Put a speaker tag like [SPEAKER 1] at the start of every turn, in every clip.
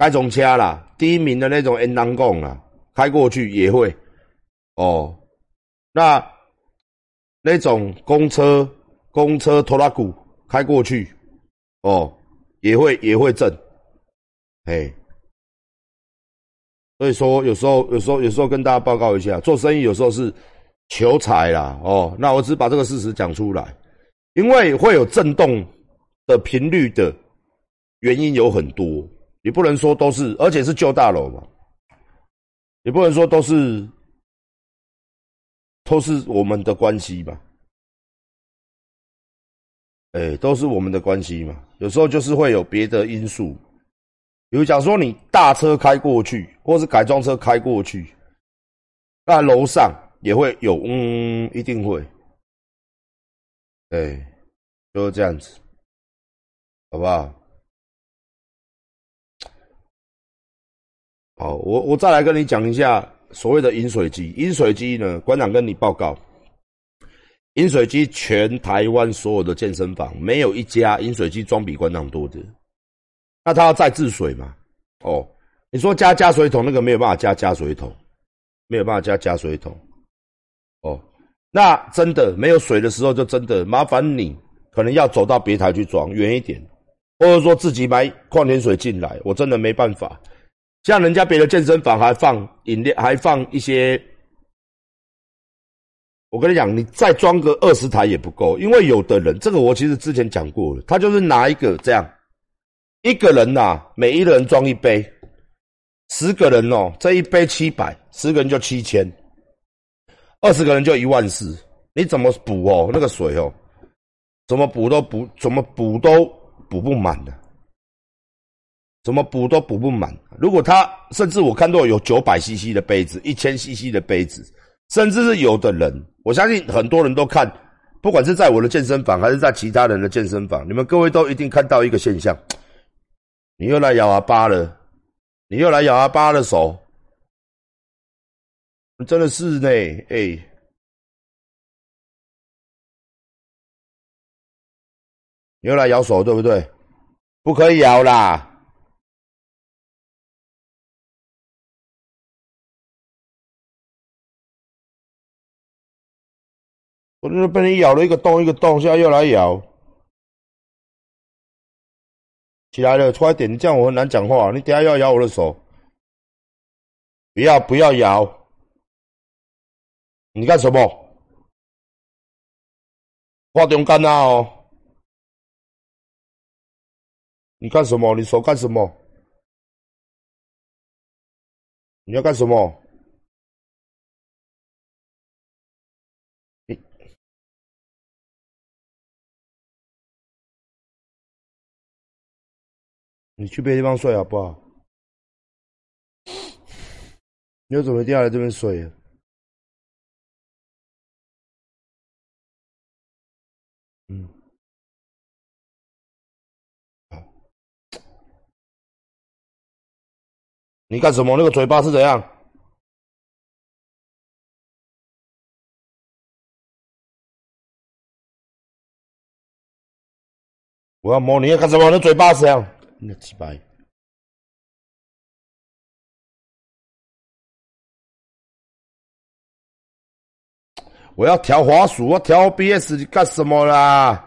[SPEAKER 1] 那种车啦，第一名的那种 N 当贡啦，开过去也会哦。那那种公车、公车拖拉股开过去哦，也会也会震，哎。所以说，有时候，有时候，有时候跟大家报告一下，做生意有时候是求财啦，哦，那我只把这个事实讲出来，因为会有震动的频率的原因有很多，你不能说都是，而且是旧大楼嘛，你不能说都是都是我们的关系吧，哎，都是我们的关系嘛，有时候就是会有别的因素。比如讲说，你大车开过去，或是改装车开过去，那楼上也会有，嗯，一定会，哎，就是这样子，好不好？好，我我再来跟你讲一下所谓的饮水机。饮水机呢，馆长跟你报告，饮水机全台湾所有的健身房没有一家饮水机装比馆长多的。那他要再治水嘛？哦，你说加加水桶那个没有办法加加水桶，没有办法加加水桶。哦，那真的没有水的时候，就真的麻烦你可能要走到别台去装远一点，或者说自己买矿泉水进来。我真的没办法，像人家别的健身房还放饮料，还放一些。我跟你讲，你再装个二十台也不够，因为有的人，这个我其实之前讲过了，他就是拿一个这样。一个人呐，每一个人装一杯，十个人哦，这一杯七百，十个人就七千，二十个人就一万四，你怎么补哦？那个水哦，怎么补都补，怎么补都补不满的，怎么补都补不满。如果他甚至我看到有九百 CC 的杯子，一千 CC 的杯子，甚至是有的人，我相信很多人都看，不管是在我的健身房还是在其他人的健身房，你们各位都一定看到一个现象。你又来咬阿巴了，你又来咬阿巴的手，真的是呢，哎，你又来咬手，对不对？不可以咬啦！我这被你咬了一个洞一个洞，现在又来咬。起来了，快点！你这样我很难讲话。你等下要咬我的手，不要不要咬！你干什么？画中干呐哦！你干什么？你手干什么？你要干什么？你去别地方睡好不好？你又准备掉来这边睡？嗯，你干什么？那个嘴巴是怎样？我要摸你，干什么？那嘴巴是怎样？那几百，我要调滑鼠，我调 BS，你干什么啦？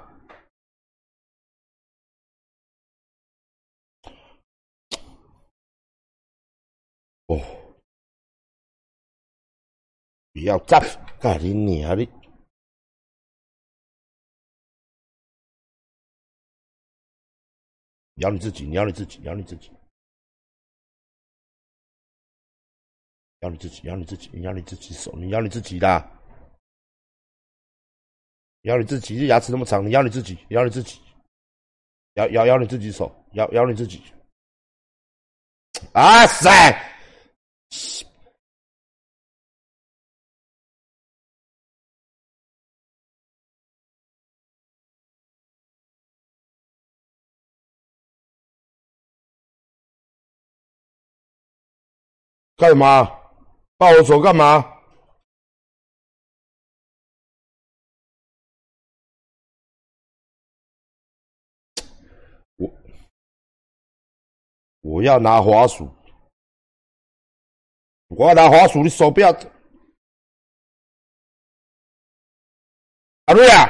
[SPEAKER 1] 哦，不要站，干你娘的！咬你自己，咬你自己，咬你自己，咬你自己，咬你自己，咬你自己手，你咬你自己的，咬你自己，这牙齿那么长，你咬你自己，咬你自己，咬咬咬你自己手，咬咬你自己，啊塞！干嘛？抱我手干嘛？我我要拿滑鼠，我要拿滑鼠，你手不要。阿瑞啊，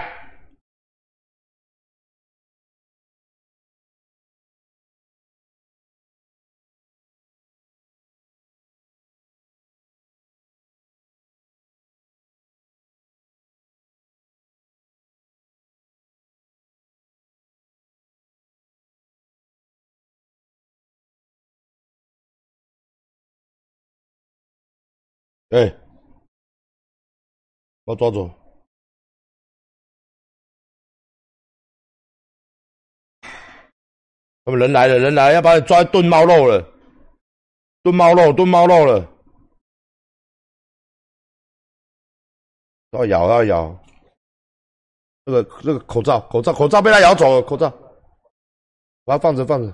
[SPEAKER 1] 哎，我抓住。他们人来了，人来，要把你抓炖猫肉了，炖猫肉，炖猫肉了，要咬，要咬，这个这个口罩，口罩，口罩被他咬走了，口罩，把它放着，放着。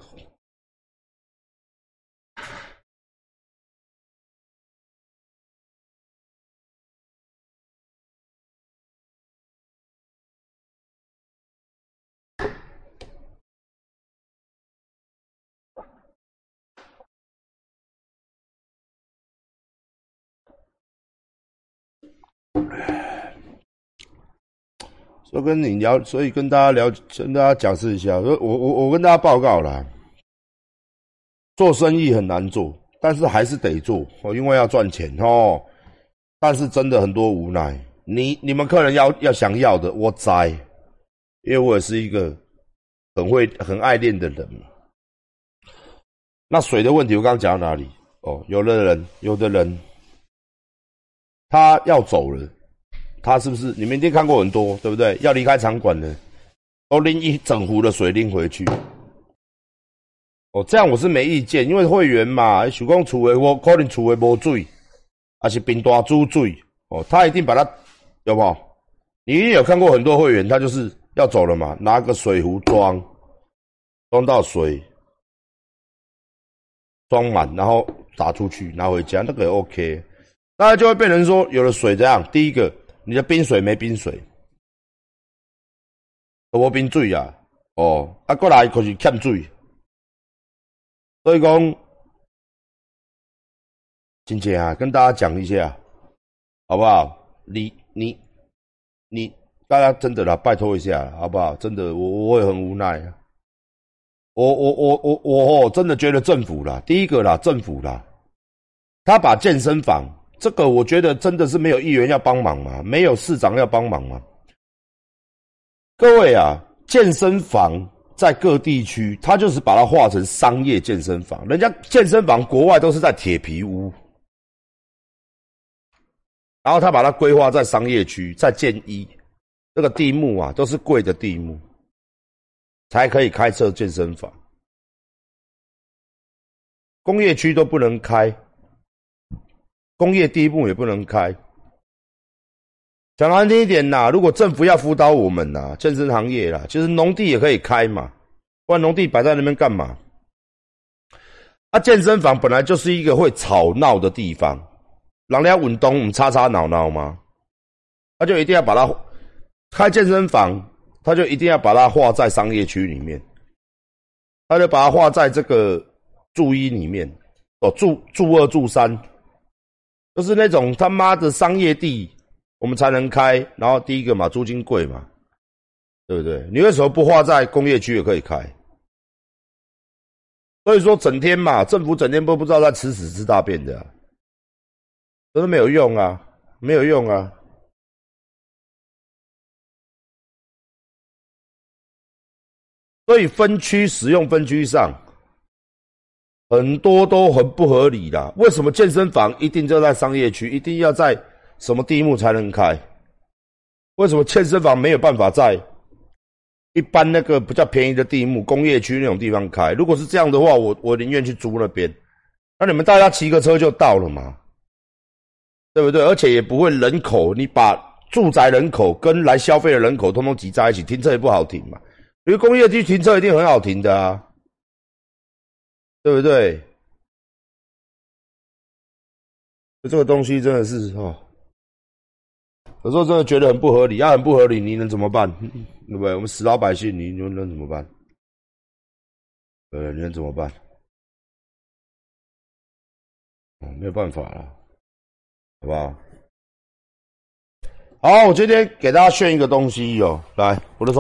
[SPEAKER 1] 所以跟你聊，所以跟大家聊，跟大家讲释一下。我我我跟大家报告了，做生意很难做，但是还是得做哦，因为要赚钱哦。但是真的很多无奈，你你们客人要要想要的，我栽，因为我也是一个很会很爱练的人。那水的问题，我刚刚讲到哪里？哦，有的人，有的人。他要走了，他是不是？你们一定看过很多，对不对？要离开场馆的，都拎一整壶的水拎回去。哦，这样我是没意见，因为会员嘛，想讲厝的我可能厝的无水，还是冰大煮水。哦，他一定把它，有不？你一定有看过很多会员，他就是要走了嘛，拿个水壶装，装到水，装满，然后打出去，拿回家，那个也 OK。大家就会被人说有了水这样，第一个你的冰水没冰水，无冰水啊，哦，啊过来可是欠水，所以讲，今天啊跟大家讲一下，好不好？你你你，大家真的啦，拜托一下，好不好？真的，我我也很无奈啊，我我我我我真的觉得政府啦，第一个啦，政府啦，他把健身房。这个我觉得真的是没有议员要帮忙吗？没有市长要帮忙吗？各位啊，健身房在各地区，他就是把它划成商业健身房。人家健身房国外都是在铁皮屋，然后他把它规划在商业区，在建一这个地目啊，都是贵的地目，才可以开设健身房。工业区都不能开。工业第一步也不能开，讲难听一点呐，如果政府要辅导我们呐，健身行业啦，其实农地也可以开嘛，不然农地摆在那边干嘛？啊，健身房本来就是一个会吵闹的地方，人家运动唔吵吵闹闹吗？他就一定要把它开健身房，他就一定要把它划在商业区里面，他就把它划在这个住一里面，哦，住住二住三。就是那种他妈的商业地，我们才能开。然后第一个嘛，租金贵嘛，对不对？你为什么不划在工业区也可以开？所以说整天嘛，政府整天都不知道在吃屎吃大便的，都是没有用啊，没有用啊。所以分区使用分区上。很多都很不合理的，为什么健身房一定就在商业区，一定要在什么地目才能开？为什么健身房没有办法在一般那个比较便宜的地目、工业区那种地方开？如果是这样的话，我我宁愿去租那边。那你们大家骑个车就到了嘛，对不对？而且也不会人口，你把住宅人口跟来消费的人口通通挤在一起，停车也不好停嘛。因为工业区停车一定很好停的啊。对不对？这个东西真的是哦，有时候真的觉得很不合理，要很不合理，你能怎么办？对不对？我们死老百姓，你能能怎么办？呃，你能怎么办？没有办法了，好不好？好，我今天给大家炫一个东西哦，来，我的手。